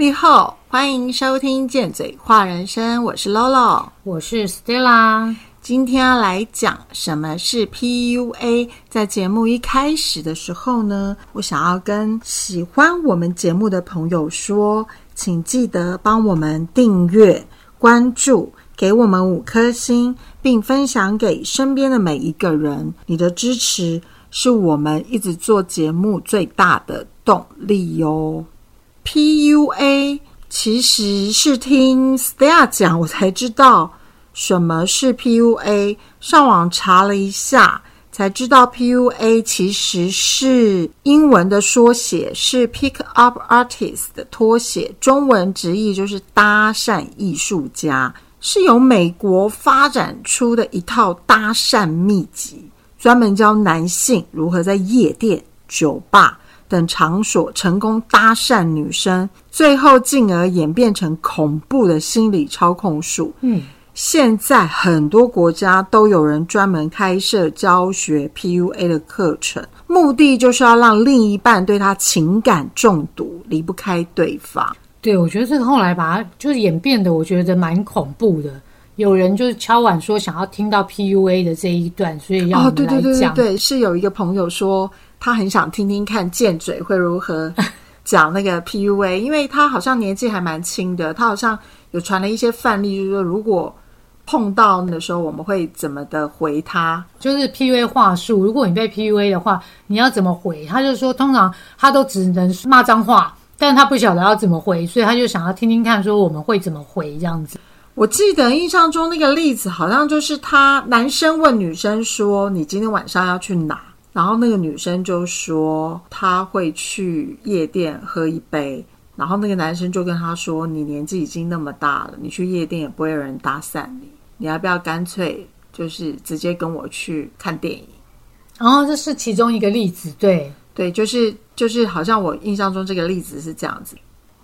你好，欢迎收听《贱嘴话人生》，我是 Lolo，我是 Stella。今天要来讲什么是 PUA。在节目一开始的时候呢，我想要跟喜欢我们节目的朋友说，请记得帮我们订阅、关注，给我们五颗星，并分享给身边的每一个人。你的支持是我们一直做节目最大的动力哟。PUA 其实是听 Stella 讲，我才知道什么是 PUA。上网查了一下，才知道 PUA 其实是英文的缩写，是 Pick Up Artist 的拖写，中文直译就是搭讪艺术家，是由美国发展出的一套搭讪秘籍，专门教男性如何在夜店、酒吧。等场所成功搭讪女生，最后进而演变成恐怖的心理操控术。嗯，现在很多国家都有人专门开设教学 PUA 的课程，目的就是要让另一半对他情感中毒，离不开对方。对，我觉得这个后来把它就是演变的，我觉得蛮恐怖的。有人就是敲碗说想要听到 PUA 的这一段，所以要我们来讲。对，是有一个朋友说。他很想听听看贱嘴会如何 讲那个 PUA，因为他好像年纪还蛮轻的，他好像有传了一些范例，就是说如果碰到的时候，我们会怎么的回他？就是 PUA 话术，如果你被 PUA 的话，你要怎么回？他就说，通常他都只能骂脏话，但他不晓得要怎么回，所以他就想要听听看，说我们会怎么回这样子。我记得印象中那个例子，好像就是他男生问女生说：“你今天晚上要去哪？”然后那个女生就说她会去夜店喝一杯，然后那个男生就跟她说：“你年纪已经那么大了，你去夜店也不会有人搭讪你，你要不要干脆就是直接跟我去看电影？”然后这是其中一个例子，对对，就是就是好像我印象中这个例子是这样子。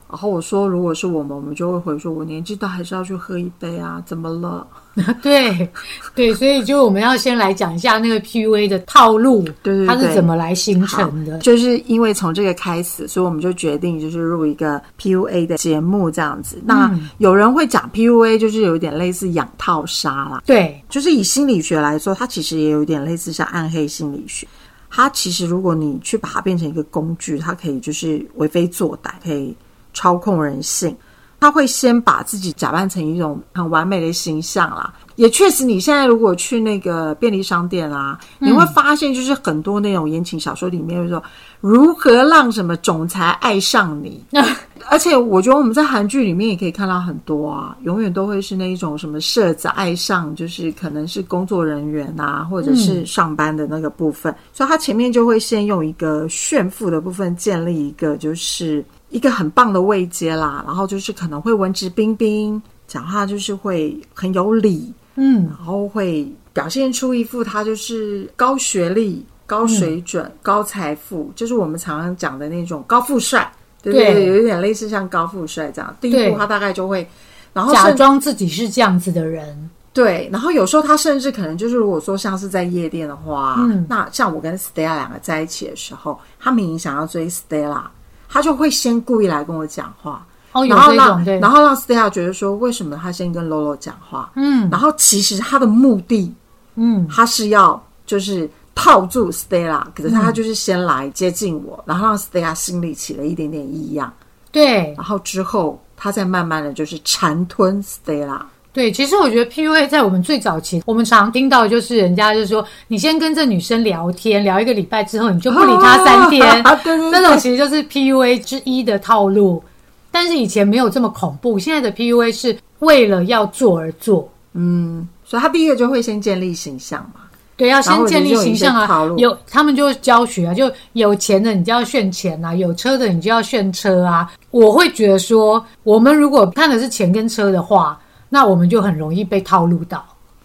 然后我说，如果是我们，我们就会回说，我年纪大还是要去喝一杯啊？怎么了？对对，所以就我们要先来讲一下那个 PUA 的套路，对对，它是怎么来形成的？就是因为从这个开始，所以我们就决定就是录一个 PUA 的节目这样子。那有人会讲 PUA，就是有一点类似养套杀啦。对，就是以心理学来说，它其实也有一点类似像暗黑心理学。它其实如果你去把它变成一个工具，它可以就是为非作歹，可以。操控人性，他会先把自己假扮成一种很完美的形象啦。也确实，你现在如果去那个便利商店啊，你会发现就是很多那种言情小说里面说如何让什么总裁爱上你。而且我觉得我们在韩剧里面也可以看到很多啊，永远都会是那一种什么社子爱上，就是可能是工作人员啊，或者是上班的那个部分。所以他前面就会先用一个炫富的部分建立一个就是。一个很棒的位阶啦，然后就是可能会文质彬彬，讲话就是会很有理，嗯，然后会表现出一副他就是高学历、高水准、高财富，就是我们常常讲的那种高富帅，对不对？有一点类似像高富帅这样。第一步他大概就会，然后假装自己是这样子的人，对。然后有时候他甚至可能就是，如果说像是在夜店的话，嗯，那像我跟 Stella 两个在一起的时候，他明明想要追 Stella。他就会先故意来跟我讲话，然后让然后让 Stella 觉得说，为什么他先跟 Lolo 讲话？嗯，然后其实他的目的，嗯，他是要就是套住 Stella，可是他就是先来接近我，然后让 Stella 心里起了一点点异样，对，然后之后他再慢慢的就是缠吞 Stella。对，其实我觉得 PUA 在我们最早期，我们常听到就是人家就是说，你先跟这女生聊天，聊一个礼拜之后，你就不理她三天，那种其实就是 PUA 之一的套路。但是以前没有这么恐怖，现在的 PUA 是为了要做而做。嗯，所以他第一个就会先建立形象嘛。对，要先建立形象啊。有他们就教学啊，就有钱的你就要炫钱啊，有车的你就要炫车啊。我会觉得说，我们如果看的是钱跟车的话。那我们就很容易被套路到，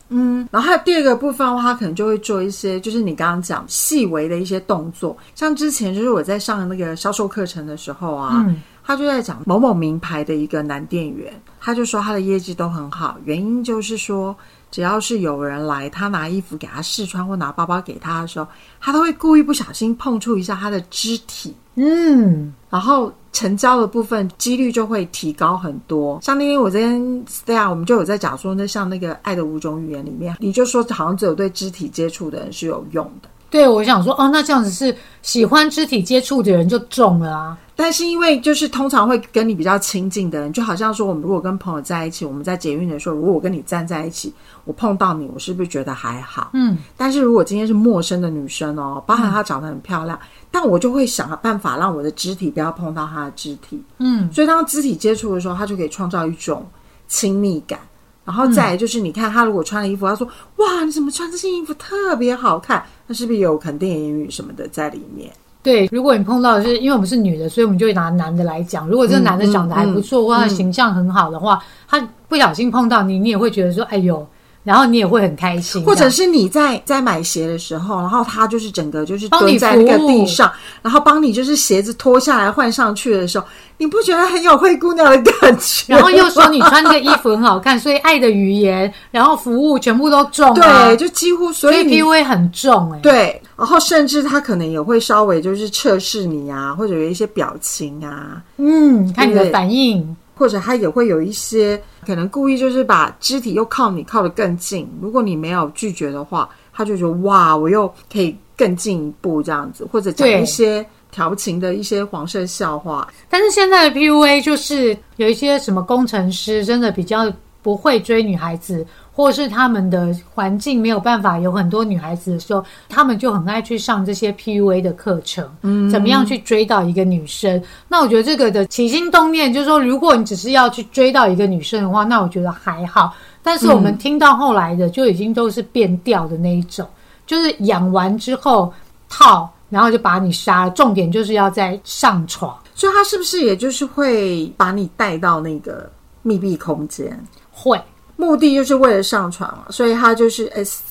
嗯，然后还有第二个部分的话，他可能就会做一些，就是你刚刚讲细微的一些动作，像之前就是我在上那个销售课程的时候啊，他就在讲某某名牌的一个男店员，他就说他的业绩都很好，原因就是说。只要是有人来，他拿衣服给他试穿或拿包包给他的时候，他都会故意不小心碰触一下他的肢体，嗯，然后成交的部分几率就会提高很多。像那天我这边 stay 啊，我们就有在讲说，那像那个《爱的五种语言》里面，你就说好像只有对肢体接触的人是有用的。对，我想说，哦，那这样子是喜欢肢体接触的人就中了啊。但是因为就是通常会跟你比较亲近的人，就好像说我们如果跟朋友在一起，我们在捷运的时候，如果我跟你站在一起，我碰到你，我是不是觉得还好？嗯。但是如果今天是陌生的女生哦，包含她长得很漂亮，但我就会想办法让我的肢体不要碰到她的肢体。嗯。所以当肢体接触的时候，她就可以创造一种亲密感。然后再就是，你看他如果穿了衣服，他说：“哇，你怎么穿这件衣服特别好看？”那是不是有肯定言语什么的在里面？对，如果你碰到的是，因为我们是女的，所以我们就会拿男的来讲。如果这个男的长得还不错，或他形象很好的话，他不小心碰到你，你也会觉得说：“哎呦。”然后你也会很开心，或者是你在在买鞋的时候，然后他就是整个就是蹲在那个地上，然后帮你就是鞋子脱下来换上去的时候，你不觉得很有灰姑娘的感觉？然后又说你穿这个衣服很好看，所以爱的语言，然后服务全部都重，对，就几乎所以 P A 很重哎，对，然后甚至他可能也会稍微就是测试你啊，或者有一些表情啊，嗯，看你的反应。或者他也会有一些可能故意就是把肢体又靠你靠得更近，如果你没有拒绝的话，他就觉得哇，我又可以更进一步这样子，或者讲一些调情的一些黄色笑话。但是现在的 PUA 就是有一些什么工程师真的比较不会追女孩子。或是他们的环境没有办法有很多女孩子的时候，他们就很爱去上这些 PUA 的课程，嗯，怎么样去追到一个女生？那我觉得这个的起心动念就是说，如果你只是要去追到一个女生的话，那我觉得还好。但是我们听到后来的就已经都是变调的那一种，就是养完之后套，然后就把你杀了。重点就是要在上床，所以他是不是也就是会把你带到那个密闭空间？会。目的就是为了上传嘛，所以他就是 S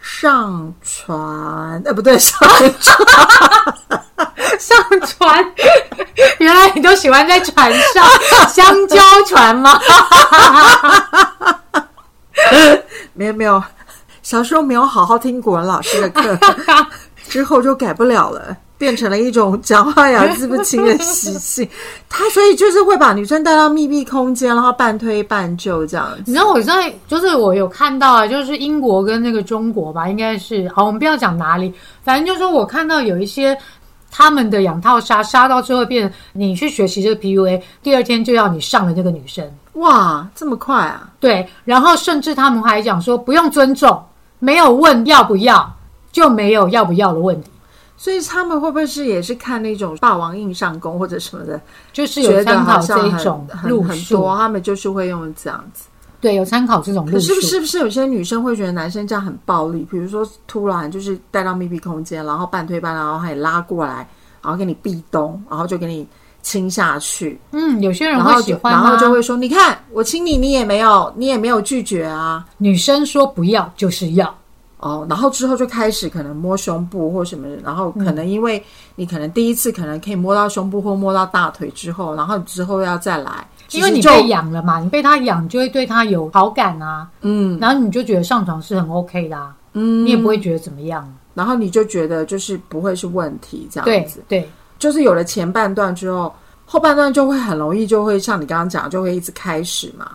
上传，呃不对，上 传上传。原来你都喜欢在船上 香蕉船吗？没有没有，小时候没有好好听古文老师的课，之后就改不了了。变成了一种讲话咬字 不清的习性，他所以就是会把女生带到密闭空间，然后半推半就这样。你知道我在就是我有看到啊，就是英国跟那个中国吧，应该是好，我们不要讲哪里，反正就是说我看到有一些他们的养套杀杀到最后变，你去学习这个 PUA，第二天就要你上了那个女生，哇，这么快啊？对，然后甚至他们还讲说不用尊重，没有问要不要，就没有要不要的问题。所以他们会不会是也是看那种霸王硬上弓或者什么的，就是有参考这一种路数，他们就是会用这样子。对，有参考这种路数。是不是？不是有些女生会觉得男生这样很暴力？比如说突然就是带到密闭空间，然后半推半拉，然后还拉过来，然后给你壁咚，然后就给你亲下去。嗯，有些人会喜欢，然后就会说：“你看我亲你，你也没有，你也没有拒绝啊。”女生说不要就是要。哦，然后之后就开始可能摸胸部或什么，然后可能因为你可能第一次可能可以摸到胸部或摸到大腿之后，然后之后要再来，因为你被养了嘛，你被他养就会对他有好感啊，嗯，然后你就觉得上床是很 OK 的，嗯，你也不会觉得怎么样，然后你就觉得就是不会是问题这样子，对，就是有了前半段之后，后半段就会很容易就会像你刚刚讲，就会一直开始嘛。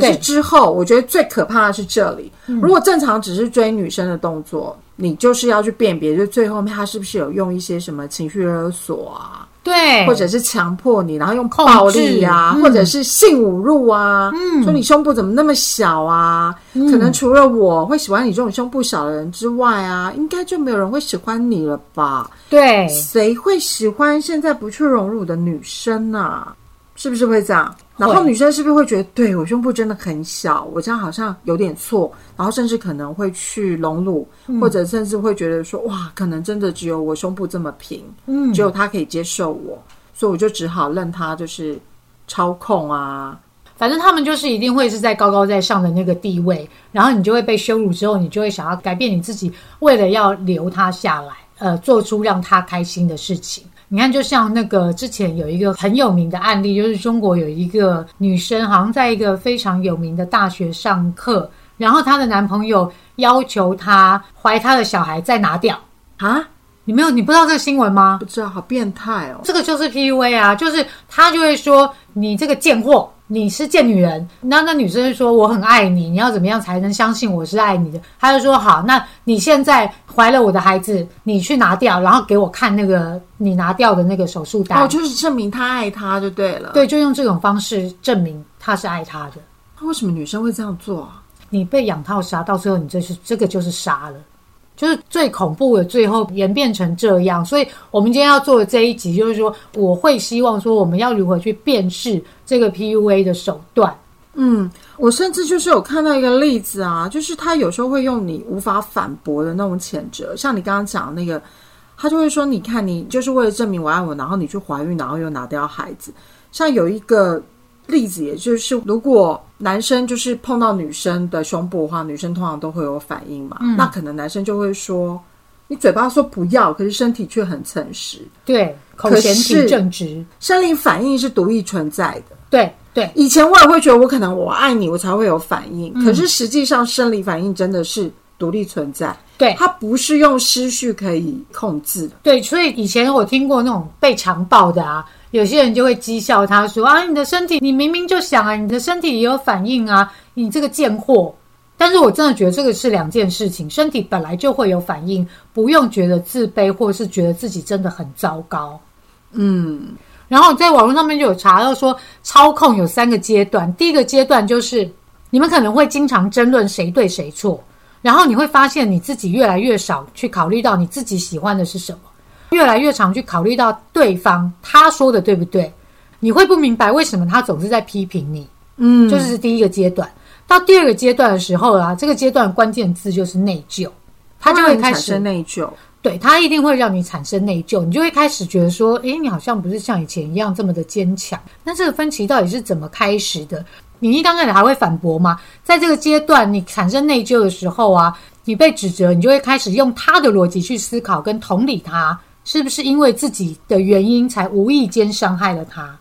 可是之后，我觉得最可怕的是这里。如果正常只是追女生的动作，你就是要去辨别，就最后面他是不是有用一些什么情绪勒索啊？对，或者是强迫你，然后用暴力啊，或者是性侮辱啊？嗯，说你胸部怎么那么小啊？可能除了我会喜欢你这种胸部小的人之外啊，应该就没有人会喜欢你了吧？对，谁会喜欢现在不去荣辱的女生呢？是不是会这样？然后女生是不是会觉得，对我胸部真的很小，我这样好像有点错，然后甚至可能会去隆乳，或者甚至会觉得说，哇，可能真的只有我胸部这么平，嗯，只有他可以接受我，所以我就只好任他就是操控啊，反正他们就是一定会是在高高在上的那个地位，然后你就会被羞辱之后，你就会想要改变你自己，为了要留他下来，呃，做出让他开心的事情。你看，就像那个之前有一个很有名的案例，就是中国有一个女生，好像在一个非常有名的大学上课，然后她的男朋友要求她怀她的小孩再拿掉啊。你没有，你不知道这个新闻吗？不知道，好变态哦！这个就是 PUA 啊，就是他就会说你这个贱货，你是贱女人。那那女生就说我很爱你，你要怎么样才能相信我是爱你的？他就说好，那你现在怀了我的孩子，你去拿掉，然后给我看那个你拿掉的那个手术单。哦，就是证明他爱他就对了。对，就用这种方式证明他是爱他的。那为什么女生会这样做啊？你被养套杀，到最后你这是这个就是杀了。就是最恐怖的，最后演变成这样，所以我们今天要做的这一集，就是说，我会希望说，我们要如何去辨识这个 PUA 的手段。嗯，我甚至就是有看到一个例子啊，就是他有时候会用你无法反驳的那种谴责，像你刚刚讲的那个，他就会说，你看，你就是为了证明我爱我，然后你去怀孕，然后又拿掉孩子。像有一个例子，也就是如果。男生就是碰到女生的胸部的话，女生通常都会有反应嘛。那可能男生就会说：“你嘴巴说不要，可是身体却很诚实。”对，口嫌体正直，生理反应是独立存在的。对对，以前我也会觉得我可能我爱你，我才会有反应。可是实际上，生理反应真的是独立存在。对，它不是用思绪可以控制的。对，所以以前我听过那种被强暴的啊。有些人就会讥笑他说：“啊，你的身体，你明明就想啊，你的身体也有反应啊，你这个贱货。”但是我真的觉得这个是两件事情，身体本来就会有反应，不用觉得自卑，或是觉得自己真的很糟糕。嗯，然后在网络上面就有查到说，操控有三个阶段，第一个阶段就是你们可能会经常争论谁对谁错，然后你会发现你自己越来越少去考虑到你自己喜欢的是什么。越来越常去考虑到对方他说的对不对，你会不明白为什么他总是在批评你。嗯，就是第一个阶段。到第二个阶段的时候啊，这个阶段关键字就是内疚，他就会开始内疚。对他一定会让你产生内疚，你就会开始觉得说，诶，你好像不是像以前一样这么的坚强。那这个分歧到底是怎么开始的？你一刚开始还会反驳吗？在这个阶段，你产生内疚的时候啊，你被指责，你就会开始用他的逻辑去思考跟同理他。是不是因为自己的原因才无意间伤害了他？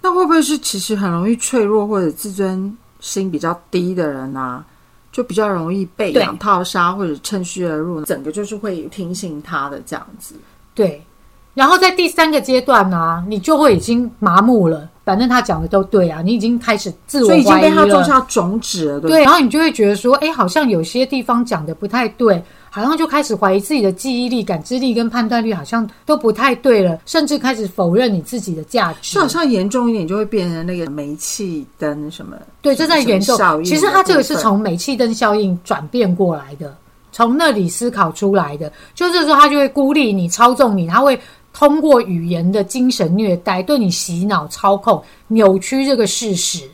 那会不会是其实很容易脆弱或者自尊心比较低的人啊，就比较容易被两套杀或者趁虚而入，整个就是会听信他的这样子？对。然后在第三个阶段呢，你就会已经麻木了，反正他讲的都对啊，你已经开始自我怀疑了，已经被他种下种子了，对。然后你就会觉得说，哎，好像有些地方讲的不太对。好像就开始怀疑自己的记忆力、感知力跟判断力，好像都不太对了，甚至开始否认你自己的价值。好像严重一点，就会变成那个煤气灯什么？对，这在严重。其实它这个是从煤气灯效应转变过来的，从那里思考出来的。就是说，他就会孤立你、操纵你，他会通过语言的精神虐待，对你洗脑、操控、扭曲这个事实。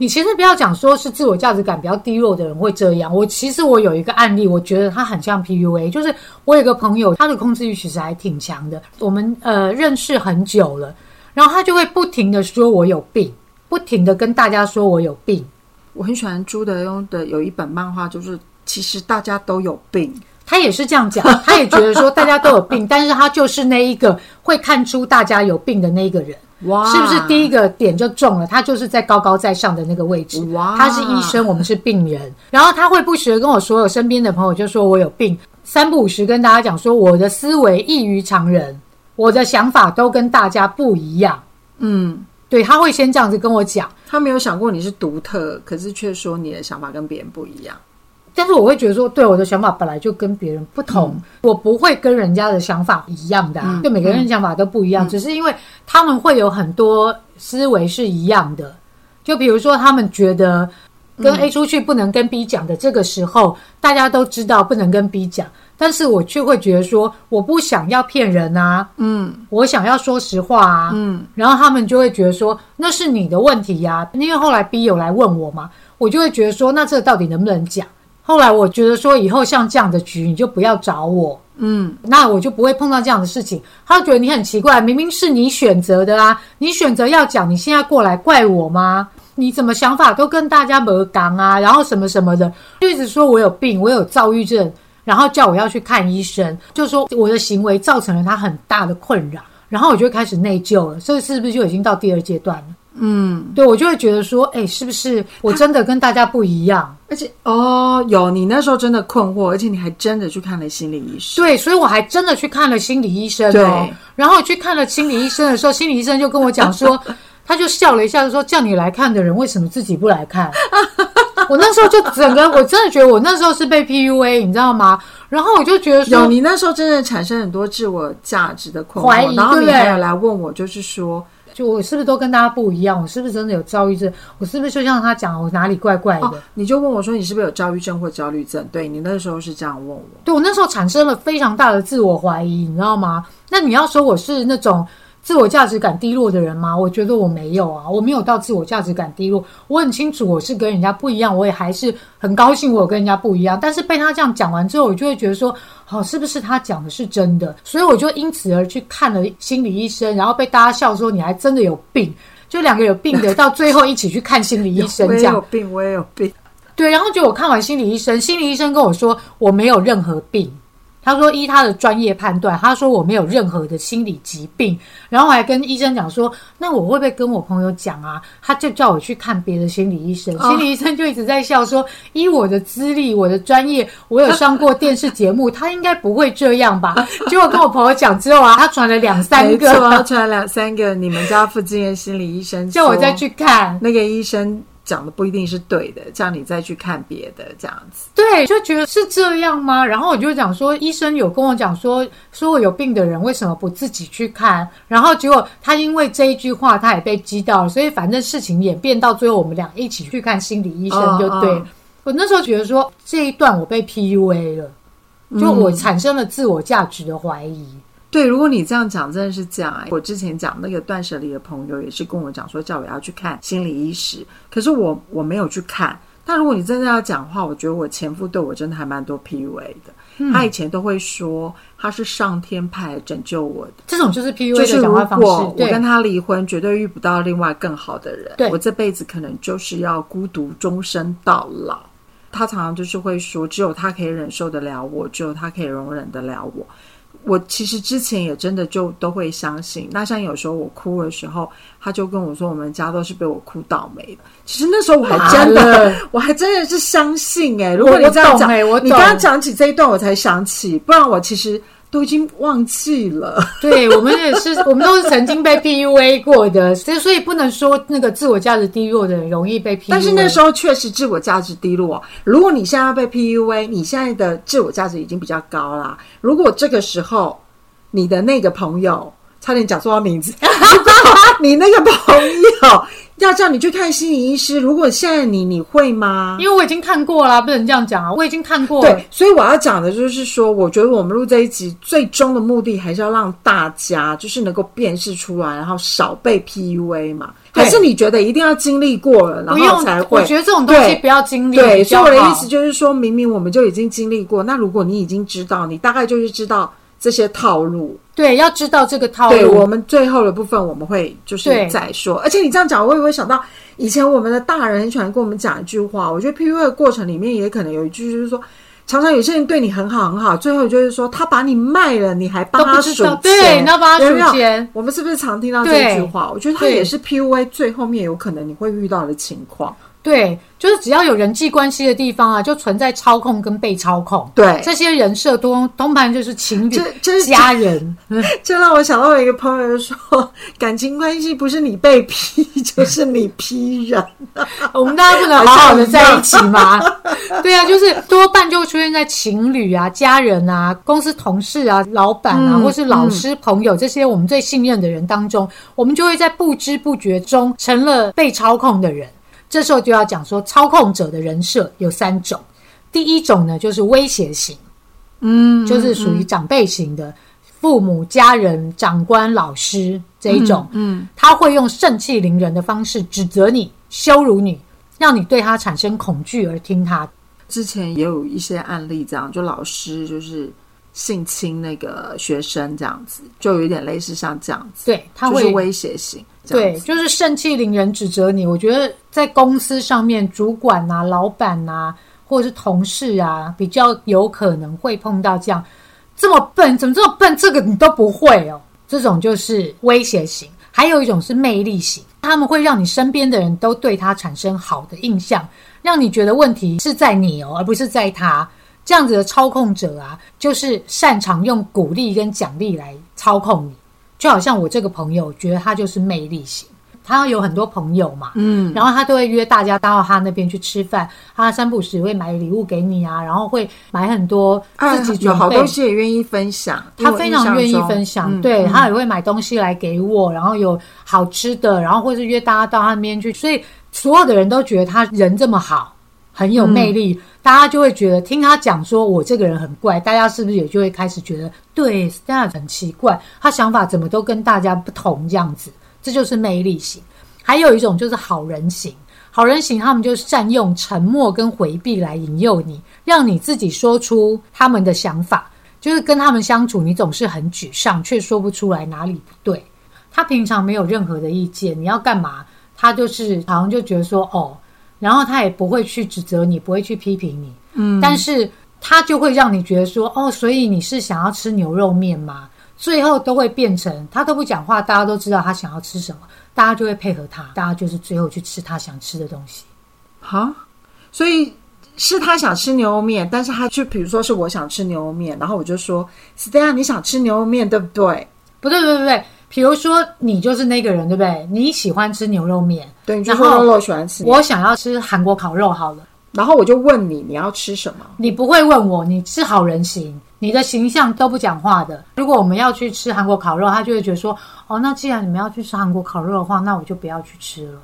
你其实不要讲说是自我价值感比较低落的人会这样。我其实我有一个案例，我觉得他很像 PUA，就是我有个朋友，他的控制欲其实还挺强的。我们呃认识很久了，然后他就会不停的说我有病，不停的跟大家说我有病。我很喜欢朱德庸的有一本漫画，就是其实大家都有病。他也是这样讲，他也觉得说大家都有病，但是他就是那一个会看出大家有病的那一个人。哇，是不是第一个点就中了？他就是在高高在上的那个位置。哇，他是医生，我们是病人。然后他会不时的跟我所有身边的朋友就说我有病，三不五时跟大家讲说我的思维异于常人，我的想法都跟大家不一样。嗯，对，他会先这样子跟我讲。他没有想过你是独特，可是却说你的想法跟别人不一样。但是我会觉得说，对我的想法本来就跟别人不同，我不会跟人家的想法一样的，就每个人想法都不一样，只是因为他们会有很多思维是一样的。就比如说，他们觉得跟 A 出去不能跟 B 讲的，这个时候大家都知道不能跟 B 讲，但是我却会觉得说，我不想要骗人啊，嗯，我想要说实话啊，嗯，然后他们就会觉得说，那是你的问题呀，因为后来 B 有来问我嘛，我就会觉得说，那这到底能不能讲？后来我觉得说，以后像这样的局，你就不要找我，嗯，那我就不会碰到这样的事情。他觉得你很奇怪，明明是你选择的啊，你选择要讲，你现在过来怪我吗？你怎么想法都跟大家没讲啊？然后什么什么的，就一直说我有病，我有躁郁症，然后叫我要去看医生，就说我的行为造成了他很大的困扰。然后我就开始内疚了，这是不是就已经到第二阶段了？嗯，对，我就会觉得说，哎，是不是我真的跟大家不一样？而且，哦，有你那时候真的困惑，而且你还真的去看了心理医生。对，所以我还真的去看了心理医生哦。然后去看了心理医生的时候，心理医生就跟我讲说，他就笑了一下，就说：“叫你来看的人，为什么自己不来看？”我那时候就整个，我真的觉得我那时候是被 PUA，你知道吗？然后我就觉得说，有你那时候真的产生很多自我价值的困惑，然后你还有来问我，就是说。就我是不是都跟大家不一样？我是不是真的有躁郁症？我是不是就像他讲，我哪里怪怪的？你就问我说，你是不是有躁郁症或焦虑症？对你那时候是这样问我。对我那时候产生了非常大的自我怀疑，你知道吗？那你要说我是那种。自我价值感低落的人吗？我觉得我没有啊，我没有到自我价值感低落。我很清楚我是跟人家不一样，我也还是很高兴我跟人家不一样。但是被他这样讲完之后，我就会觉得说，好，是不是他讲的是真的？所以我就因此而去看了心理医生，然后被大家笑说你还真的有病。就两个有病的到最后一起去看心理医生，这样有病我也有病。对，然后就我看完心理医生，心理医生跟我说我没有任何病。他说：“依他的专业判断，他说我没有任何的心理疾病。然后我还跟医生讲说，那我会不会跟我朋友讲啊？他就叫我去看别的心理医生。心理医生就一直在笑说，依我的资历，我的专业，我有上过电视节目，他应该不会这样吧？结果跟我朋友讲之后啊，他传了两三个，传了两三个你们家附近的心理医生，叫我再去看那个医生。”讲的不一定是对的，这样你再去看别的这样子，对，就觉得是这样吗？然后我就讲说，医生有跟我讲说，说我有病的人为什么不自己去看？然后结果他因为这一句话，他也被激到了，所以反正事情演变到最后，我们俩一起去看心理医生，就对我那时候觉得说这一段我被 PUA 了，就我产生了自我价值的怀疑。对，如果你这样讲，真的是这样。我之前讲那个断舍离的朋友也是跟我讲说，叫我要去看心理医师，可是我我没有去看。但如果你真的要讲话，我觉得我前夫对我真的还蛮多 PUA 的。他以前都会说他是上天派来拯救我的，这种就是 PUA 的讲话方式。我跟他离婚，绝对遇不到另外更好的人。我这辈子可能就是要孤独终身到老。他常常就是会说，只有他可以忍受得了我，只有他可以容忍得了我。我其实之前也真的就都会相信。那像有时候我哭的时候，他就跟我说：“我们家都是被我哭倒霉的。”其实那时候我还真的，我还真的是相信哎。如果你这样讲，你刚刚讲起这一段，我才想起，不然我其实。都已经忘记了，对我们也是，我们都是曾经被 PUA 过的，所以所以不能说那个自我价值低落的人容易被 PUA。但是那时候确实自我价值低落。如果你现在要被 PUA，你现在的自我价值已经比较高啦。如果这个时候你的那个朋友，差点讲错他名字，你那个朋友。要叫你去看心理医师，如果现在你你会吗？因为我已经看过了，不能这样讲啊！我已经看过。对，所以我要讲的就是说，我觉得我们录这一集最终的目的，还是要让大家就是能够辨识出来，然后少被 PUA 嘛。还是你觉得一定要经历过了，然后才会？我觉得这种东西不要经历。对，所以我的意思就是说，明明我们就已经经历过，那如果你已经知道，你大概就是知道。这些套路，对，要知道这个套路。对我们最后的部分，我们会就是再说。而且你这样讲，我也会想到以前我们的大人很喜欢跟我们讲一句话。我觉得 P U A 的过程里面也可能有一句，就是说，常常有些人对你很好很好，最后就是说他把你卖了，你还帮他数钱，对，你要帮他数钱。我们是不是常听到这句话？我觉得他也是 P U A 最后面有可能你会遇到的情况。对，就是只要有人际关系的地方啊，就存在操控跟被操控。对，这些人设多通盘就是情侣、家人。这让我想到一个朋友说，感情关系不是你被批，就是你批人。我们大家不能好好的在一起吗？对啊，就是多半就出现在情侣啊、家人啊、公司同事啊、老板啊，或是老师、朋友这些我们最信任的人当中，我们就会在不知不觉中成了被操控的人。这时候就要讲说，操控者的人设有三种。第一种呢，就是威胁型，嗯，就是属于长辈型的，父母、家人、长官、老师这一种，嗯，他会用盛气凌人的方式指责你、羞辱你，让你对他产生恐惧而听他。之前也有一些案例，这样就老师就是性侵那个学生，这样子就有点类似像这样子，对，他会威胁型。对，就是盛气凌人指责你。我觉得在公司上面，主管啊、老板啊，或者是同事啊，比较有可能会碰到这样这么笨，怎么这么笨？这个你都不会哦。这种就是威胁型；还有一种是魅力型，他们会让你身边的人都对他产生好的印象，让你觉得问题是在你哦，而不是在他。这样子的操控者啊，就是擅长用鼓励跟奖励来操控你，就好像我这个朋友，觉得他就是魅力型。他有很多朋友嘛，嗯，然后他都会约大家到他那边去吃饭，他三不时会买礼物给你啊，然后会买很多自己有好东西也愿意分享，他非常愿意分享，对他也会买东西来给我，然后有好吃的，然后或是约大家到他那边去，所以所有的人都觉得他人这么好，很有魅力，大家就会觉得听他讲说我这个人很怪，大家是不是也就会开始觉得对 Star 很奇怪，他想法怎么都跟大家不同这样子。这就是魅力型，还有一种就是好人型。好人型，他们就善用沉默跟回避来引诱你，让你自己说出他们的想法。就是跟他们相处，你总是很沮丧，却说不出来哪里不对。他平常没有任何的意见，你要干嘛，他就是好像就觉得说哦，然后他也不会去指责你，不会去批评你。嗯，但是他就会让你觉得说哦，所以你是想要吃牛肉面吗？最后都会变成他都不讲话，大家都知道他想要吃什么，大家就会配合他，大家就是最后去吃他想吃的东西。好，所以是他想吃牛肉面，但是他就比如说是我想吃牛肉面，然后我就说 s t e a 你想吃牛肉面对不对？不对，不对，不对。比如说你就是那个人，对不对？你喜欢吃牛肉面，对，然后我喜欢吃，我想要吃韩国烤肉，好了。然后我就问你，你要吃什么？你不会问我，你是好人型，你的形象都不讲话的。如果我们要去吃韩国烤肉，他就会觉得说：“哦，那既然你们要去吃韩国烤肉的话，那我就不要去吃了。”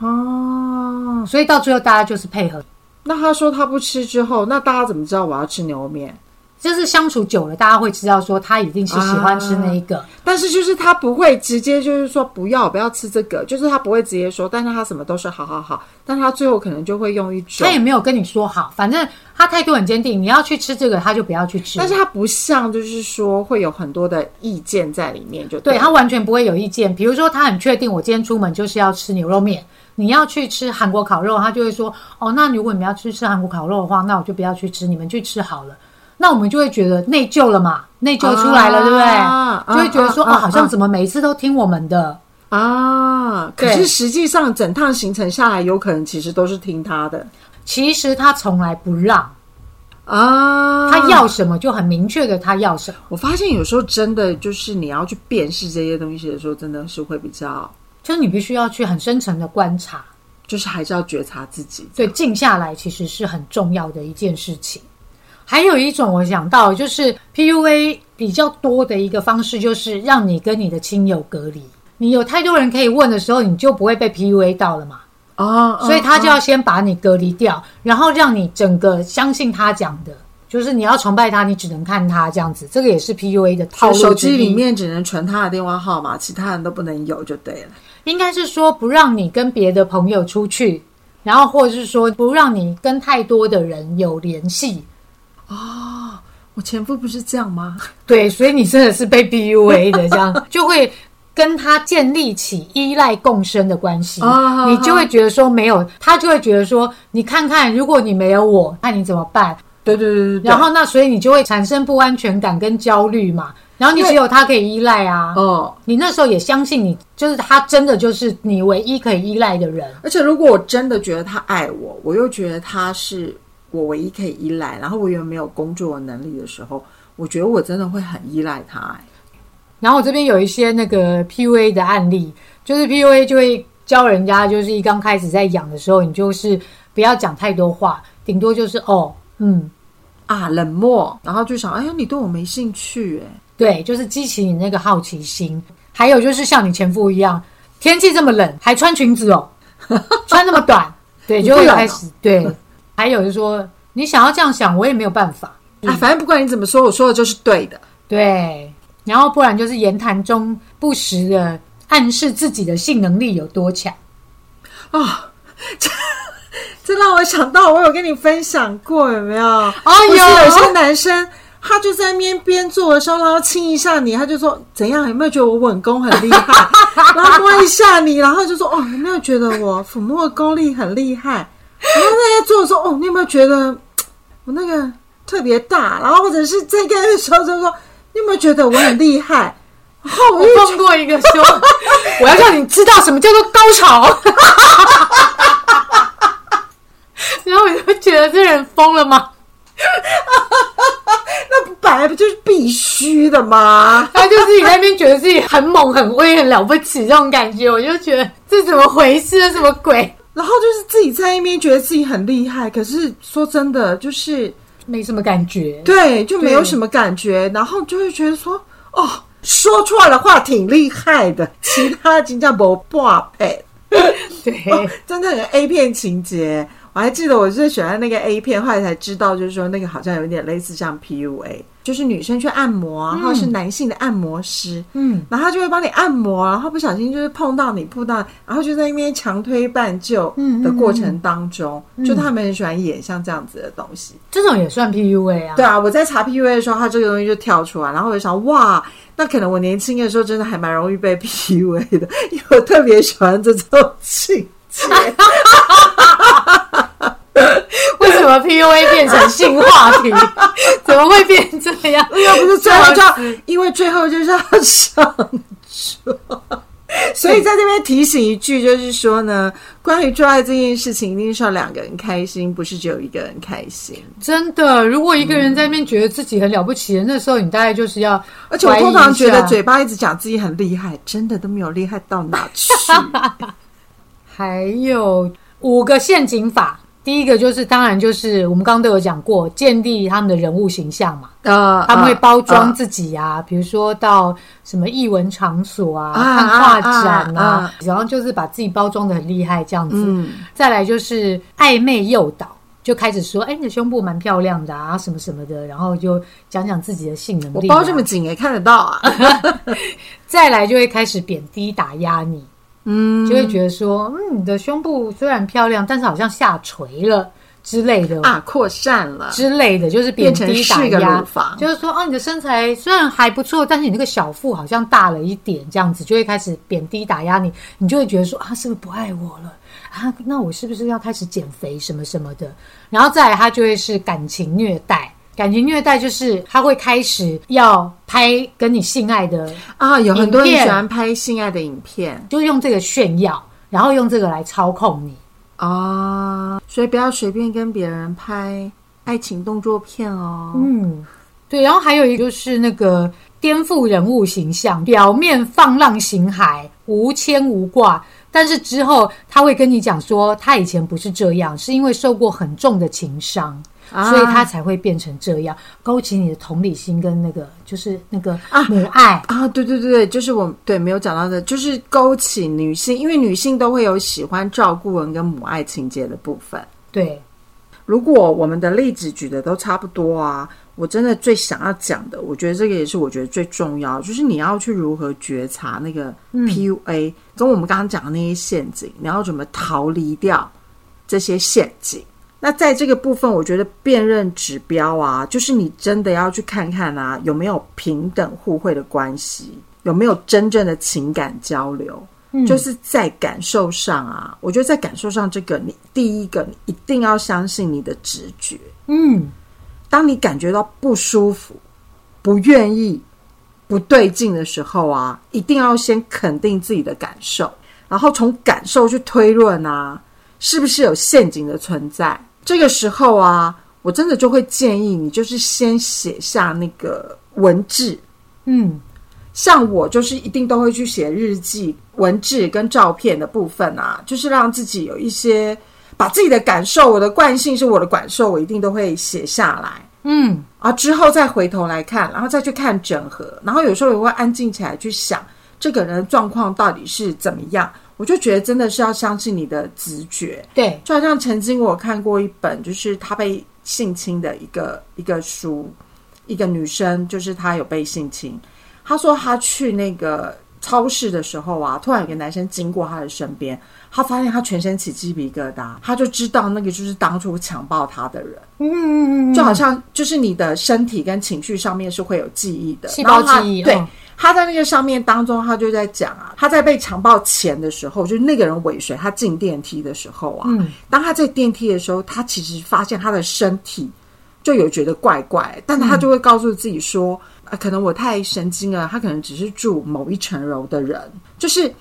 哦，所以到最后大家就是配合。那他说他不吃之后，那大家怎么知道我要吃牛肉面？就是相处久了，大家会知道说他一定是喜欢吃那一个，但是就是他不会直接就是说不要不要吃这个，就是他不会直接说，但是他什么都是好好好，但他最后可能就会用一种，他也没有跟你说好，反正他态度很坚定，你要去吃这个，他就不要去吃，但是他不像就是说会有很多的意见在里面，就对他完全不会有意见，比如说他很确定我今天出门就是要吃牛肉面，你要去吃韩国烤肉，他就会说哦，那如果你们要去吃韩国烤肉的话，那我就不要去吃，你们去吃好了。那我们就会觉得内疚了嘛，内疚出来了，对不对？就会觉得说，哦，好像怎么每一次都听我们的啊？可是实际上整趟行程下来，有可能其实都是听他的。其实他从来不让啊，他要什么就很明确的，他要什么。我发现有时候真的就是你要去辨识这些东西的时候，真的是会比较，就是你必须要去很深层的观察，就是还是要觉察自己。所以，静下来其实是很重要的一件事情。还有一种我想到就是 PUA 比较多的一个方式，就是让你跟你的亲友隔离。你有太多人可以问的时候，你就不会被 PUA 到了嘛？啊，所以他就要先把你隔离掉，然后让你整个相信他讲的，就是你要崇拜他，你只能看他这样子。这个也是 PUA 的套路。手机里面只能存他的电话号码，其他人都不能有，就对了。应该是说不让你跟别的朋友出去，然后或者是说不让你跟太多的人有联系。哦，我前夫不是这样吗？对，所以你真的是被 PUA 的，这样 就会跟他建立起依赖共生的关系。你就会觉得说没有，他就会觉得说，你看看，如果你没有我，那你怎么办？对对对对。然后那所以你就会产生不安全感跟焦虑嘛。然后你只有他可以依赖啊。哦。你那时候也相信你，就是他真的就是你唯一可以依赖的人。而且如果我真的觉得他爱我，我又觉得他是。我唯一可以依赖，然后我又没有工作能力的时候，我觉得我真的会很依赖他。然后我这边有一些那个 PUA 的案例，就是 PUA 就会教人家，就是一刚开始在养的时候，你就是不要讲太多话，顶多就是哦，嗯，啊，冷漠，然后就想，哎呀，你对我没兴趣，哎，对，就是激起你那个好奇心。还有就是像你前夫一样，天气这么冷还穿裙子哦，穿那么短，对，就会开始对。还有就是说，你想要这样想，我也没有办法啊。反正不管你怎么说，我说的就是对的。对，然后不然就是言谈中不时的暗示自己的性能力有多强啊。这这让我想到，我有跟你分享过，有没有？哦，有。有些男生他就在边边做的时候，然后亲一下你，他就说怎样？有没有觉得我吻功很厉害？然后摸一下你，然后就说哦，有没有觉得我抚摸的功力很厉害？然后在做的时候，哦，你有没有觉得我那个特别大？然后或者是在干的时候就说，你有没有觉得我很厉害？然后我碰过一个说，我要让你知道什么叫做高潮。然后我就觉得这人疯了吗？那本来不就是必须的吗？他就自己在那边觉得自己很猛、很威、很了不起这种感觉，我就觉得这怎么回事？什么鬼？然后就是自己在那边觉得自己很厉害，可是说真的，就是没什么感觉。对，就没有什么感觉，然后就会觉得说，哦，说出来的话挺厉害的，其他金价不挂配，对，真的很 A 片情节。我还记得我最喜欢那个 A 片，后来才知道，就是说那个好像有点类似像 PUA，就是女生去按摩，然后是男性的按摩师，嗯，然后他就会帮你按摩，然后不小心就是碰到你，碰到，然后就在那边强推半就的过程当中，就他们很喜欢演像这样子的东西，这种也算 PUA 啊？对啊，我在查 PUA 的时候，他这个东西就跳出来，然后我就想，哇，那可能我年轻的时候真的还蛮容易被 PUA 的，因为我特别喜欢这种情节。为什么 PUA 变成性话题？怎么会变这样？又不是最后就要，因为最后就是要上桌。所以在这边提醒一句，就是说呢，关于做爱这件事情，一定是要两个人开心，不是只有一个人开心。真的，如果一个人在那边觉得自己很了不起，那时候你大概就是要……而且我通常觉得嘴巴一直讲自己很厉害，真的都没有厉害到哪去。还有五个陷阱法。第一个就是，当然就是我们刚刚都有讲过，建立他们的人物形象嘛。呃，他们会包装自己啊，比如说到什么艺文场所啊、看画展啊，然后就是把自己包装的很厉害这样子。再来就是暧昧诱导，就开始说：“哎，你的胸部蛮漂亮的啊，什么什么的。”然后就讲讲自己的性能力。我包这么紧也看得到啊。再来就会开始贬低打压你。嗯，就会觉得说，嗯，你的胸部虽然漂亮，但是好像下垂了之类的啊，扩散了之类的，就是贬低打压。就是说，哦，你的身材虽然还不错，但是你那个小腹好像大了一点，这样子就会开始贬低打压你，你就会觉得说，啊，是不是不爱我了啊？那我是不是要开始减肥什么什么的？然后再来，他就会是感情虐待。感情虐待就是他会开始要拍跟你性爱的啊，有很多人喜欢拍性爱的影片，就是用这个炫耀，然后用这个来操控你啊，所以不要随便跟别人拍爱情动作片哦。嗯，对，然后还有一个就是那个颠覆人物形象，表面放浪形骸，无牵无挂，但是之后他会跟你讲说，他以前不是这样，是因为受过很重的情伤。所以他才会变成这样，勾起你的同理心跟那个，就是那个啊。母爱。啊，对对对对，就是我对没有讲到的，就是勾起女性，因为女性都会有喜欢照顾人跟母爱情节的部分。对，如果我们的例子举的都差不多啊，我真的最想要讲的，我觉得这个也是我觉得最重要，就是你要去如何觉察那个 PUA，跟我们刚刚讲的那些陷阱，你要怎么逃离掉这些陷阱。那在这个部分，我觉得辨认指标啊，就是你真的要去看看啊，有没有平等互惠的关系，有没有真正的情感交流。就是在感受上啊，我觉得在感受上，这个你第一个你一定要相信你的直觉。嗯，当你感觉到不舒服、不愿意、不对劲的时候啊，一定要先肯定自己的感受，然后从感受去推论啊。是不是有陷阱的存在？这个时候啊，我真的就会建议你，就是先写下那个文字。嗯，像我就是一定都会去写日记，文字跟照片的部分啊，就是让自己有一些把自己的感受，我的惯性是我的感受，我一定都会写下来。嗯，啊，之后再回头来看，然后再去看整合，然后有时候也会安静起来去想这个人的状况到底是怎么样。我就觉得真的是要相信你的直觉，对，就好像曾经我看过一本，就是他被性侵的一个一个书，一个女生，就是她有被性侵，她说她去那个超市的时候啊，突然有个男生经过她的身边，她发现她全身起鸡皮疙瘩，她就知道那个就是当初强暴她的人，嗯嗯嗯，就好像就是你的身体跟情绪上面是会有记忆的，细胞记忆，对。他在那个上面当中，他就在讲啊，他在被强暴前的时候，就是那个人尾随他进电梯的时候啊，当他在电梯的时候，他其实发现他的身体就有觉得怪怪，但他就会告诉自己说，啊，可能我太神经了，他可能只是住某一层楼的人，就是。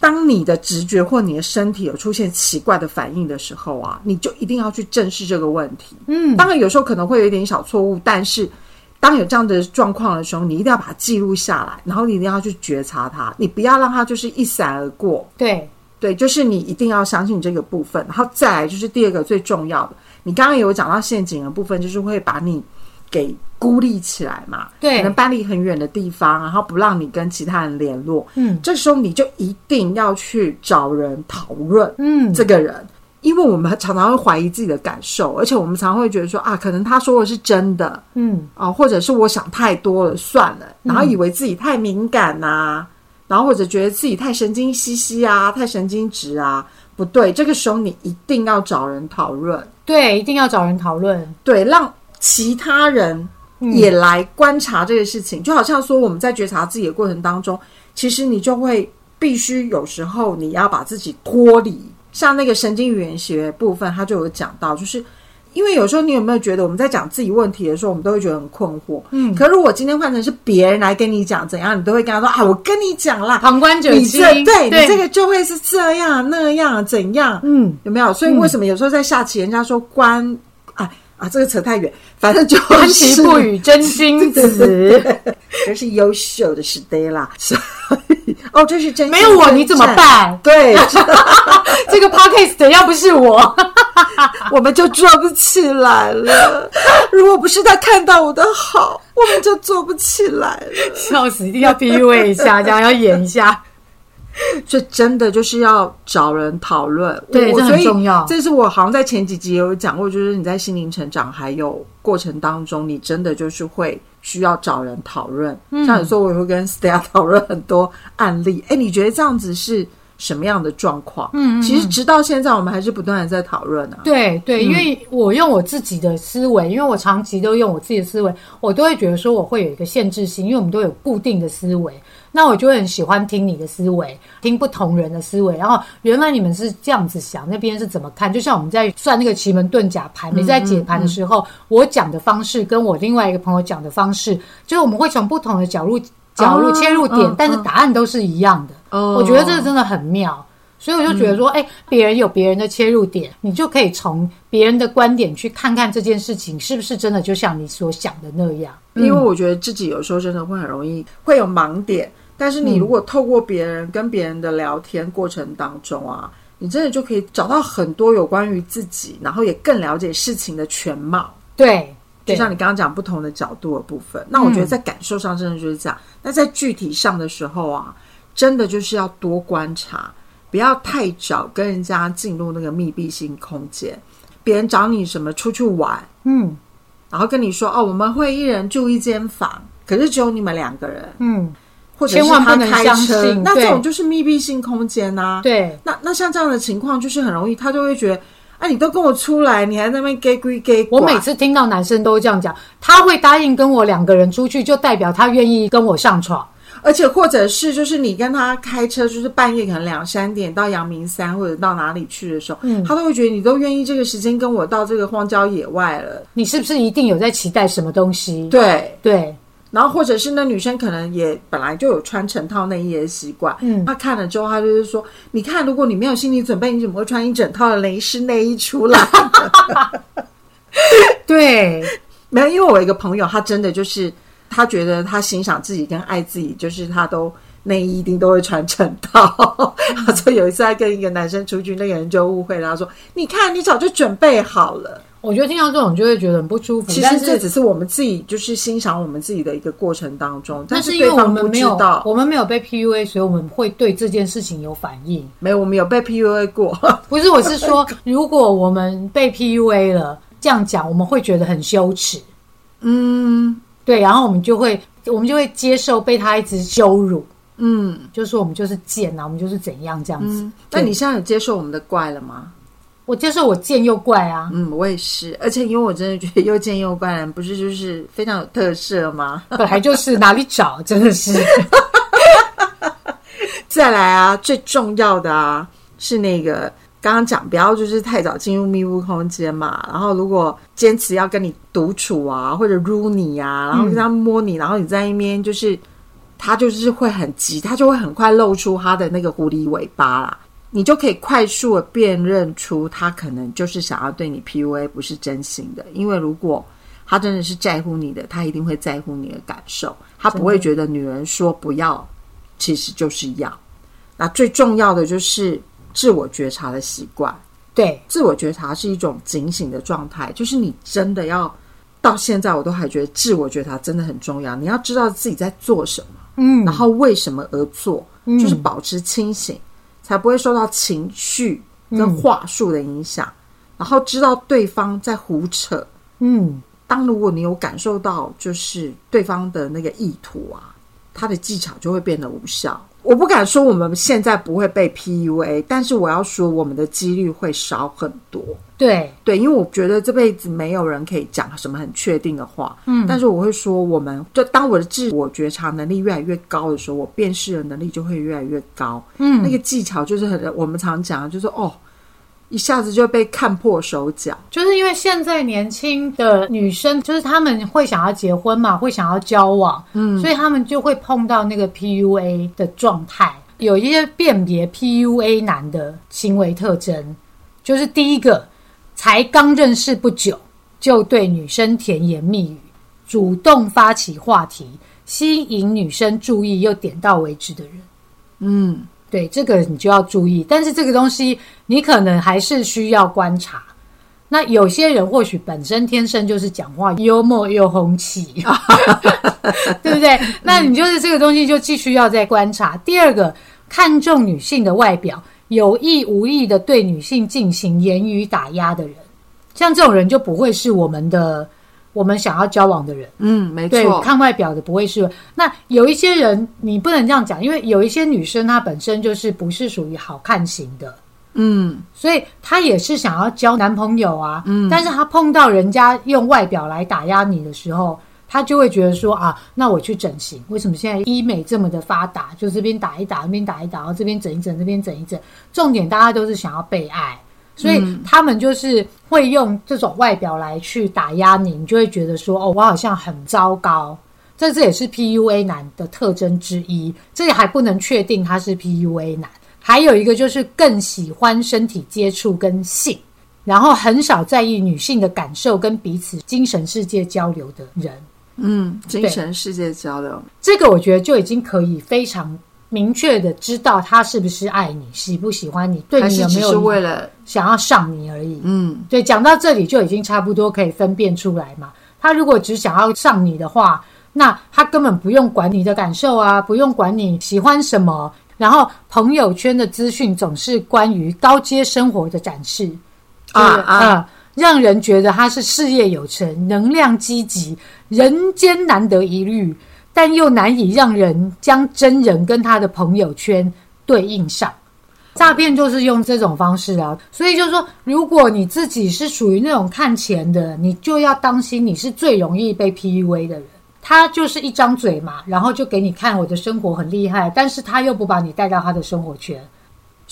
当你的直觉或你的身体有出现奇怪的反应的时候啊，你就一定要去正视这个问题。嗯，当然有时候可能会有一点小错误，但是当有这样的状况的时候，你一定要把它记录下来，然后你一定要去觉察它，你不要让它就是一闪而过。对对，就是你一定要相信这个部分。然后再来就是第二个最重要的，你刚刚有讲到陷阱的部分，就是会把你。给孤立起来嘛？对，可能搬离很远的地方，然后不让你跟其他人联络。嗯，这时候你就一定要去找人讨论。嗯，这个人，因为我们常常会怀疑自己的感受，而且我们常会觉得说啊，可能他说的是真的。嗯，啊，或者是我想太多了，算了，然后以为自己太敏感呐，然后或者觉得自己太神经兮兮啊，太神经质啊，不对，这个时候你一定要找人讨论。对，一定要找人讨论。对，让。其他人也来观察这个事情，就好像说我们在觉察自己的过程当中，其实你就会必须有时候你要把自己脱离。像那个神经语言学部分，他就有讲到，就是因为有时候你有没有觉得我们在讲自己问题的时候，我们都会觉得很困惑。嗯，可如果今天换成是别人来跟你讲怎样，你都会跟他说啊，我跟你讲啦，旁观者清，对你这个就会是这样那样怎样，嗯，有没有？所以为什么有时候在下棋，人家说观。啊，这个扯太远，反正就 观其不语真君子，真是优秀的 Stella。哦，这是真没有我你怎么办？对，这个 podcast 要不是我，我们就做不起来了。如果不是他看到我的好，我们就做不起来了。笑死，一定要 PUA 一下，这样要演一下。这真的就是要找人讨论，对，这很重要。这是我好像在前几集有讲过，就是你在心灵成长还有过程当中，你真的就是会需要找人讨论。像你说，我也会跟 Stella 讨论很多案例。哎，你觉得这样子是什么样的状况？嗯，其实直到现在，我们还是不断的在讨论啊。对对，因为我用我自己的思维，因为我长期都用我自己的思维，我都会觉得说我会有一个限制性，因为我们都有固定的思维。那我就会很喜欢听你的思维，听不同人的思维，然后原来你们是这样子想，那边是怎么看？就像我们在算那个奇门遁甲盘，每次在解盘的时候，我讲的方式跟我另外一个朋友讲的方式，就是我们会从不同的角度角度切入点，但是答案都是一样的。我觉得这个真的很妙，所以我就觉得说，哎，别人有别人的切入点，你就可以从别人的观点去看看这件事情是不是真的就像你所想的那样。因为我觉得自己有时候真的会很容易会有盲点。但是你如果透过别人跟别人的聊天过程当中啊，你真的就可以找到很多有关于自己，然后也更了解事情的全貌。对，就像你刚刚讲不同的角度的部分，那我觉得在感受上真的就是这样。那在具体上的时候啊，真的就是要多观察，不要太早跟人家进入那个密闭性空间。别人找你什么出去玩，嗯，然后跟你说哦，我们会一人住一间房，可是只有你们两个人，嗯。千万不能相信，那这种就是密闭性空间呐。对，那那像这样的情况，就是很容易，他就会觉得，哎，你都跟我出来，你还在那边 gay 归 gay。我每次听到男生都这样讲，他会答应跟我两个人出去，就代表他愿意跟我上床，而且或者是就是你跟他开车，就是半夜可能两三点到阳明山或者到哪里去的时候，嗯，他都会觉得你都愿意这个时间跟我到这个荒郊野外了，你是不是一定有在期待什么东西？对对。然后，或者是那女生可能也本来就有穿成套内衣的习惯，嗯，她看了之后，她就是说：“你看，如果你没有心理准备，你怎么会穿一整套的蕾丝内衣出来？” 对，没有，因为我一个朋友，他真的就是他觉得他欣赏自己跟爱自己，就是他都内衣一定都会穿成套。他说有一次他跟一个男生出去，那个人就误会了，他说：“你看，你早就准备好了。”我觉得听到这种就会觉得很不舒服。其实这只是我们自己就是欣赏我们自己的一个过程当中，但是因为我们没有，我们没有被 PUA，所以我们会对这件事情有反应。没有，我们有被 PUA 过。不是，我是说，如果我们被 PUA 了，这样讲我们会觉得很羞耻。嗯，对，然后我们就会，我们就会接受被他一直羞辱。嗯，就是说我们就是贱啊，我们就是怎样这样子。那你现在有接受我们的怪了吗？我接受我贱又怪啊，嗯，我也是，而且因为我真的觉得又贱又怪人不是就是非常有特色吗？本来就是哪里找，真的是。再来啊，最重要的啊是那个刚刚讲不要就是太早进入密闭空间嘛，然后如果坚持要跟你独处啊，或者撸你啊，然后跟他摸你，然后你在一边就是他就是会很急，他就会很快露出他的那个狐狸尾巴啦，你就可以快速的辨认出他可能就是想要对你 PUA，不是真心的。因为如果他真的是在乎你的，他一定会在乎你的感受，他不会觉得女人说不要，其实就是要。那最重要的就是自我觉察的习惯。对，自我觉察是一种警醒的状态，就是你真的要到现在，我都还觉得自我觉察真的很重要。你要知道自己在做什么，嗯，然后为什么而做，就是保持清醒，才不会受到情绪跟话术的影响。然后知道对方在胡扯，嗯，当如果你有感受到就是对方的那个意图啊，他的技巧就会变得无效。我不敢说我们现在不会被 PUA，但是我要说我们的几率会少很多。对对，因为我觉得这辈子没有人可以讲什么很确定的话。嗯但是我会说，我们就当我的自我觉察能力越来越高的时候，我辨识的能力就会越来越高。嗯那个技巧就是很我们常讲，就是哦，一下子就被看破手脚。就是因为现在年轻的女生，就是她们会想要结婚嘛，会想要交往，嗯所以她们就会碰到那个 PUA 的状态。有一些辨别 PUA 男的行为特征，就是第一个，才刚认识不久就对女生甜言蜜语，主动发起话题，吸引女生注意又点到为止的人。嗯，对这个你就要注意，但是这个东西你可能还是需要观察。那有些人或许本身天生就是讲话幽默又红气，对不对？那你就是这个东西就继续要再观察。第二个，看重女性的外表，有意无意的对女性进行言语打压的人，像这种人就不会是我们的我们想要交往的人。嗯，没对，错，看外表的不会是。那有一些人，你不能这样讲，因为有一些女生她本身就是不是属于好看型的，嗯所以她也是想要交男朋友啊。嗯，但是她碰到人家用外表来打压你的时候，她就会觉得说啊，那我去整形。为什么现在医美这么的发达？就这边打一打，那边打一打，然后这边整一整，这边整一整。重点大家都是想要被爱。所以他们就是会用这种外表来去打压你，你就会觉得说，哦，我好像很糟糕。这这也是 PUA 男的特征之一，这也还不能确定他是 PUA 男。还有一个就是更喜欢身体接触跟性，然后很少在意女性的感受跟彼此精神世界交流的人。嗯，精神世界交流，这个我觉得就已经可以非常明确的知道他是不是爱你，喜不喜欢你，对你有没有为了想要上你而已。嗯对，讲到这里就已经差不多可以分辨出来嘛。他如果只想要上你的话，那他根本不用管你的感受啊，不用管你喜欢什么。然后朋友圈的资讯总是关于高阶生活的展示，就是啊啊呃让人觉得他是事业有成、能量积极、人间难得一遇，但又难以让人将真人跟他的朋友圈对应上。诈骗就是用这种方式啊，所以就是说，如果你自己是属于那种看钱的，你就要当心，你是最容易被 PUA 的人。他就是一张嘴嘛，然后就给你看我的生活很厉害，但是他又不把你带到他的生活圈。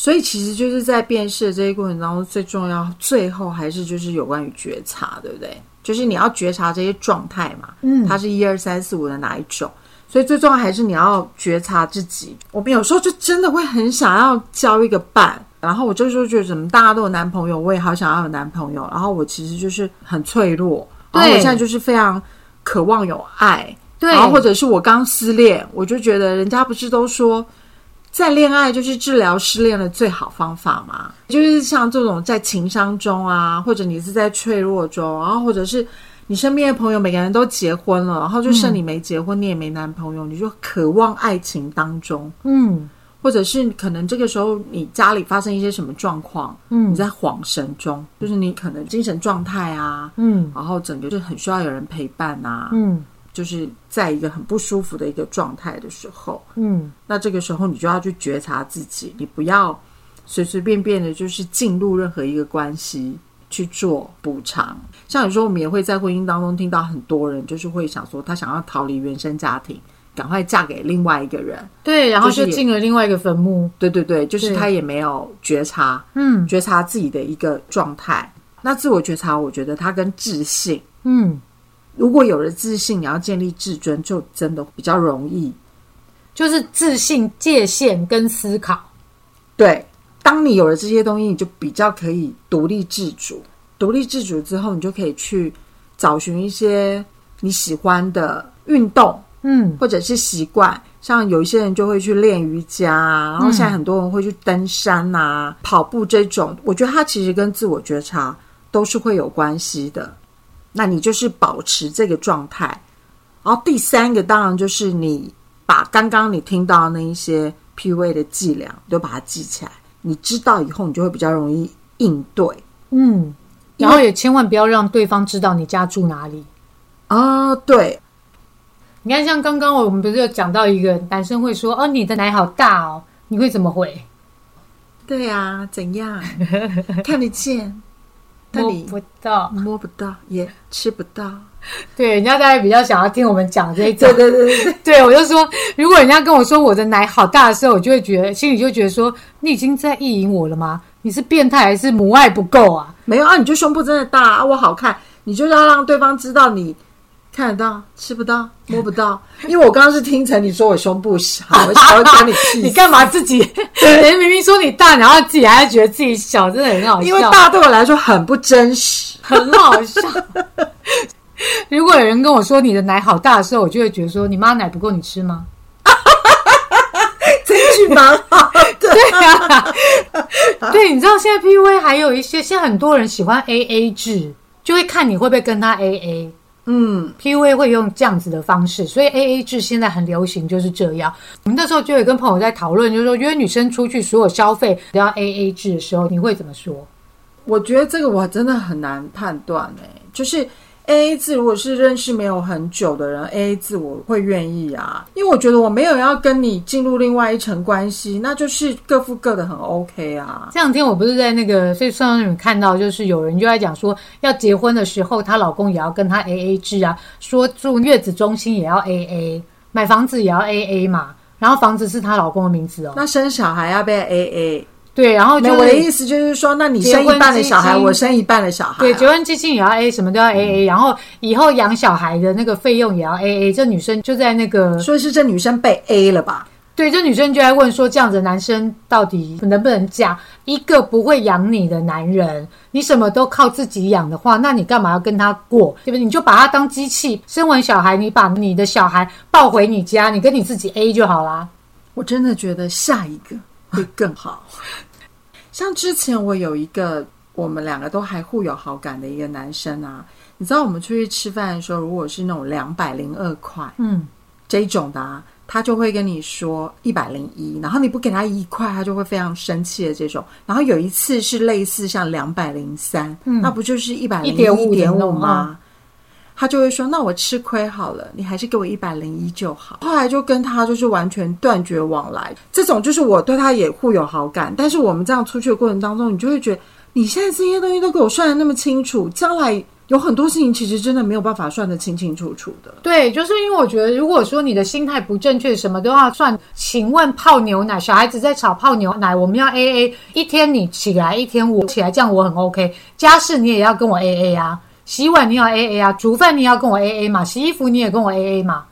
所以其实就是在辨识的这一过程当中，最重要，最后还是就是有关于觉察，对不对？就是你要觉察这些状态嘛，嗯它是一二三四五的哪一种？所以最重要还是你要觉察自己。我们有时候就真的会很想要交一个伴，然后我这时候觉得怎么大家都有男朋友，我也好想要有男朋友，然后我其实就是很脆弱，然后我现在就是非常渴望有爱，对然后或者是我刚失恋，我就觉得人家不是都说，在恋爱就是治疗失恋的最好方法嘛？就是像这种在情伤中啊，或者你是在脆弱中，然后或者是你身边的朋友每个人都结婚了，然后就剩你没结婚，你也没男朋友，你就渴望爱情当中，嗯。或者是可能这个时候你家里发生一些什么状况，嗯。你在恍神中，就是你可能精神状态啊，嗯。然后整个就很需要有人陪伴啊，嗯就是在一个很不舒服的一个状态的时候，嗯那这个时候你就要去觉察自己，你不要随随便便的，就是进入任何一个关系去做补偿。像有时候我们也会在婚姻当中听到很多人，就是会想说他想要逃离原生家庭，赶快嫁给另外一个人。对，然后就进了另外一个坟墓。对对对，就是他也没有觉察，嗯觉察自己的一个状态。那自我觉察，我觉得它跟自信，嗯，如果有了自信，你要建立自尊，就真的比较容易。就是自信、界限跟思考。对，当你有了这些东西，你就比较可以独立自主。独立自主之后，你就可以去找寻一些你喜欢的运动，嗯或者是习惯。像有一些人就会去练瑜伽啊，然后现在很多人会去登山啊、跑步这种。我觉得它其实跟自我觉察都是会有关系的。那你就是保持这个状态。然后第三个当然就是你把刚刚你听到那一些 PUA 的伎俩都把它记起来，你知道以后你就会比较容易应对。嗯，然后也千万不要让对方知道你家住哪里。啊、对，你看，像刚刚我们不是有讲到一个男生会说：“哦，你的奶好大哦。”你会怎么回？对啊，怎样看得见，但摸你不到。摸不到，也吃不到。对，人家大概比较想要听我们讲这一种对。对对对，对，我就说，如果人家跟我说我的奶好大的时候，我就会觉得心里就觉得说，你已经在意淫我了吗？你是变态还是母爱不够啊？没有啊，你就胸部真的大啊，我好看，你就是要让对方知道你看得到、吃不到、摸不到。因为我刚刚是听成你说我胸部小，我想要把你 气。你干嘛自己？人明明说你大，然后自己还觉得自己小，真的很好笑。因为大对我来说很不真实。很好笑。如果有人跟我说你的奶好大的时候，我就会觉得说你妈奶不够你吃吗？这句蛮好的。对啊，对，你知道现在 PUA 还有一些，现在很多人喜欢 AA 制，就会看你会不会跟他 AA。嗯，PUA 会用这样子的方式，所以 AA 制现在很流行，就是这样。我们那时候就有跟朋友在讨论，就是说约女生出去所有消费都要 AA 制的时候，你会怎么说？我觉得这个我真的很难判断诶、就是 A A 制，如果是认识没有很久的人，A A 制我会愿意啊，因为我觉得我没有要跟你进入另外一层关系，那就是各付各的，很 OK 啊。这两天我不是在那个所以上面看到，就是有人就在讲说，要结婚的时候，她老公也要跟她 A A 制啊，说住月子中心也要 A A，买房子也要 A A 嘛，然后房子是她老公的名字哦，那生小孩要不要 A A？对，然后，就是我的意思就是说，那你生一半的小孩，我生一半的小孩、啊。对，结婚基金也要 A，什么都要 A A，、然后以后养小孩的那个费用也要 A A。这女生就在那个所以是这女生被 A 了吧？对，这女生就在问说，这样子的男生到底能不能嫁一个不会养你的男人？你什么都靠自己养的话，那你干嘛要跟他过？对不对？你就把他当机器，生完小孩，你把你的小孩抱回你家，你跟你自己 A 就好啦。我真的觉得下一个 会更好。像之前我有一个我们两个都还互有好感的一个男生啊，你知道我们出去吃饭的时候，如果是那种两百零二块嗯，这一种的、啊，他就会跟你说一百零一，然后你不给他一块，他就会非常生气的这种。然后有一次是类似像两百零三，那不就是一百零一1.5点五吗？他就会说：“那我吃亏好了，你还是给我一百零一就好。”后来就跟他就是完全断绝往来。这种就是我对他也互有好感，但是我们这样出去的过程当中，你就会觉得你现在这些东西都给我算的那么清楚，将来有很多事情其实真的没有办法算得清清楚楚的。对，就是因为我觉得，如果说你的心态不正确，什么都要算。请问泡牛奶，小孩子在炒泡牛奶，我们要 A A，一天你起来，一天我起来，这样我很 OK。家事你也要跟我 A A 啊，洗碗你要 A A 啊，煮饭你要跟我 A A 嘛，洗衣服你也跟我 A A 嘛，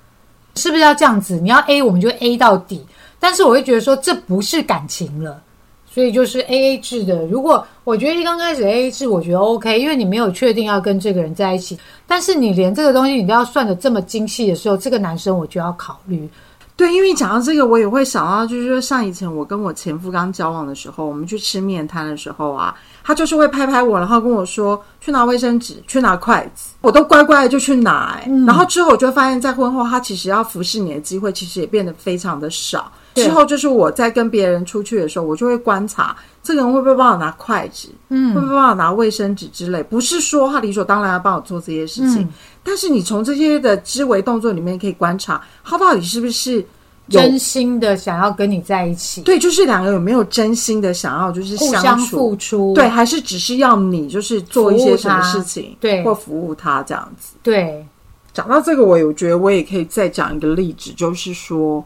是不是要这样子？你要 A，我们就 A 到底。但是我会觉得说，这不是感情了。所以就是 A A 制的。如果我觉得一刚开始 A A 制，我觉得 OK，因为你没有确定要跟这个人在一起，但是你连这个东西你都要算的这么精细的时候，这个男生我就要考虑。对，因为讲到这个，我也会想到，就是说像以前我跟我前夫刚交往的时候，我们去吃面摊的时候啊，他就是会拍拍我，然后跟我说去拿卫生纸，去拿筷子，我都乖乖的就去拿、欸。然后之后我就发现，在婚后他其实要服侍你的机会，其实也变得非常的少。之后就是我在跟别人出去的时候，我就会观察这个人会不会帮我拿筷子，嗯，会不会帮我拿卫生纸之类。不是说他理所当然要帮我做这些事情，但是你从这些的肢维动作里面可以观察他到底是不是有真心的想要跟你在一起，对，就是两个有没有真心的想要就是互相相处。付出，对，还是只是要你就是做一些什么事情，对。或服务他这样子。对，讲到这个，我有觉得我也可以再讲一个例子，就是说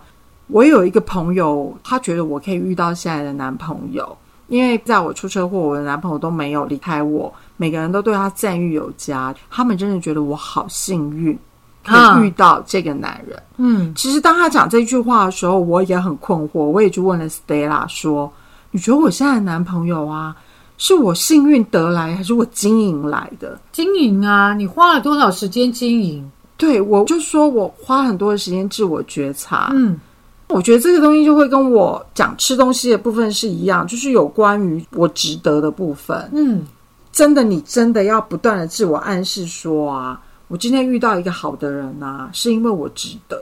我有一个朋友，他觉得我可以遇到现在的男朋友，因为在我出车祸，我的男朋友都没有离开我，每个人都对他赞誉有加，他们真的觉得我好幸运，可以遇到这个男人。嗯，其实当他讲这句话的时候，我也很困惑，我也去问了 Stella 说：“你觉得我现在的男朋友啊？”是我幸运得来，还是我经营来的？经营啊！你花了多少时间经营？对，我就说我花很多的时间自我觉察。嗯，我觉得这个东西就会跟我讲吃东西的部分是一样，就是有关于我值得的部分。嗯，真的，你真的要不断的自我暗示说啊，我今天遇到一个好的人啊，是因为我值得，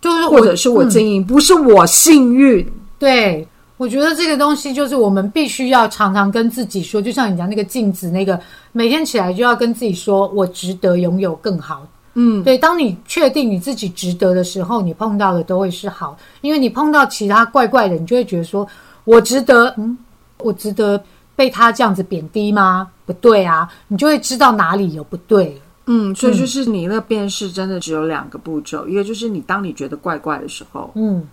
就是或者是我经营，不是我幸运。对。我觉得这个东西就是我们必须要常常跟自己说，就像你讲那个镜子，那个每天起来就要跟自己说，我值得拥有更好。嗯，对。当你确定你自己值得的时候，你碰到的都会是好，因为你碰到其他怪怪的，你就会觉得说，我值得，嗯，我值得被他这样子贬低吗？不对啊，你就会知道哪里有不对嗯，所以就是你那辨识真的只有两个步骤，一个就是你当你觉得怪怪的时候，嗯。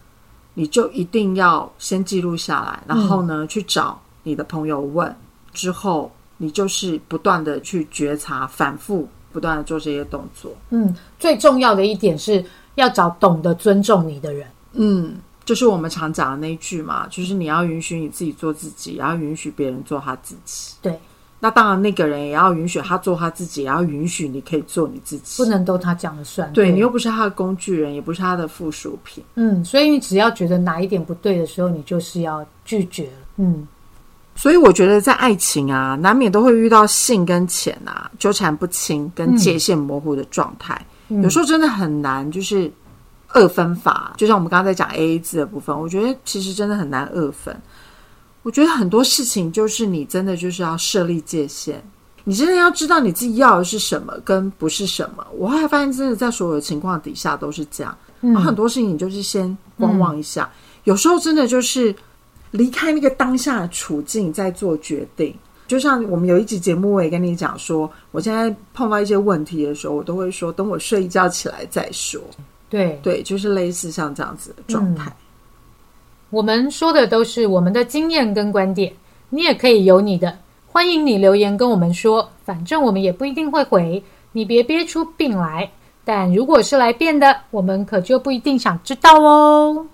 你就一定要先记录下来，然后呢，去找你的朋友问，之后你就是不断的去觉察，反复不断的做这些动作。嗯，最重要的一点是要找懂得尊重你的人。嗯，就是我们常讲的那一句嘛，就是你要允许你自己做自己，然后允许别人做他自己。对。那当然，那个人也要允许他做他自己，也要允许你可以做你自己，不能都他讲了算。对你又不是他的工具人，也不是他的附属品。嗯，所以你只要觉得哪一点不对的时候，你就是要拒绝。嗯，所以我觉得在爱情啊，难免都会遇到性跟钱啊纠缠不清、跟界限模糊的状态，有时候真的很难，就是二分法。就像我们刚刚在讲 A A 制的部分，我觉得其实真的很难二分。我觉得很多事情就是你真的就是要设立界限，你真的要知道你自己要的是什么跟不是什么。我后来发现，真的在所有的情况底下都是这样。嗯，很多事情你就是先观望一下，有时候真的就是离开那个当下的处境再做决定。就像我们有一集节目，我也跟你讲说，我现在碰到一些问题的时候，我都会说，等我睡一觉起来再说。对对，就是类似像这样子的状态。我们说的都是我们的经验跟观点，你也可以有你的，欢迎你留言跟我们说，反正我们也不一定会回，你别憋出病来。但如果是来变的，我们可就不一定想知道哦。